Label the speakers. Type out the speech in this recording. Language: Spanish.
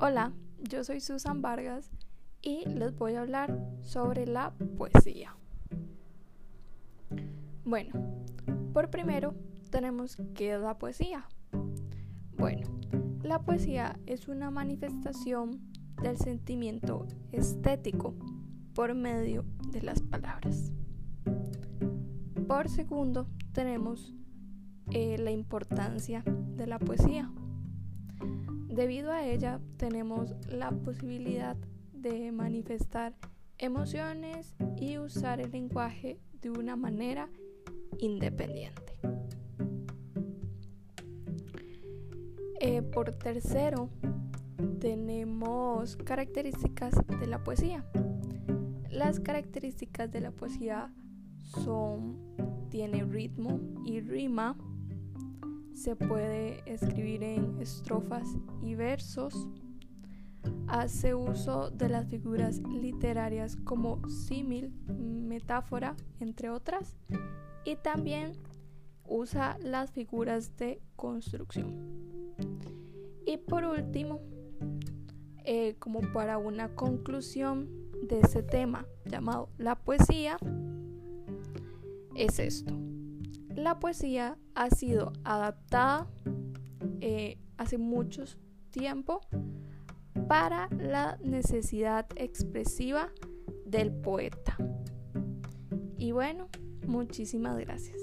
Speaker 1: Hola, yo soy Susan Vargas y les voy a hablar sobre la poesía. Bueno, por primero tenemos qué es la poesía. Bueno, la poesía es una manifestación del sentimiento estético por medio de las palabras. Por segundo tenemos eh, la importancia de la poesía. Debido a ella tenemos la posibilidad de manifestar emociones y usar el lenguaje de una manera independiente. Eh, por tercero, tenemos características de la poesía. Las características de la poesía son, tiene ritmo y rima, se puede escribir en estrofas y versos, hace uso de las figuras literarias como símil, metáfora, entre otras, y también usa las figuras de construcción. Y por último, eh, como para una conclusión de ese tema llamado la poesía, es esto la poesía ha sido adaptada eh, hace mucho tiempo para la necesidad expresiva del poeta. Y bueno, muchísimas gracias.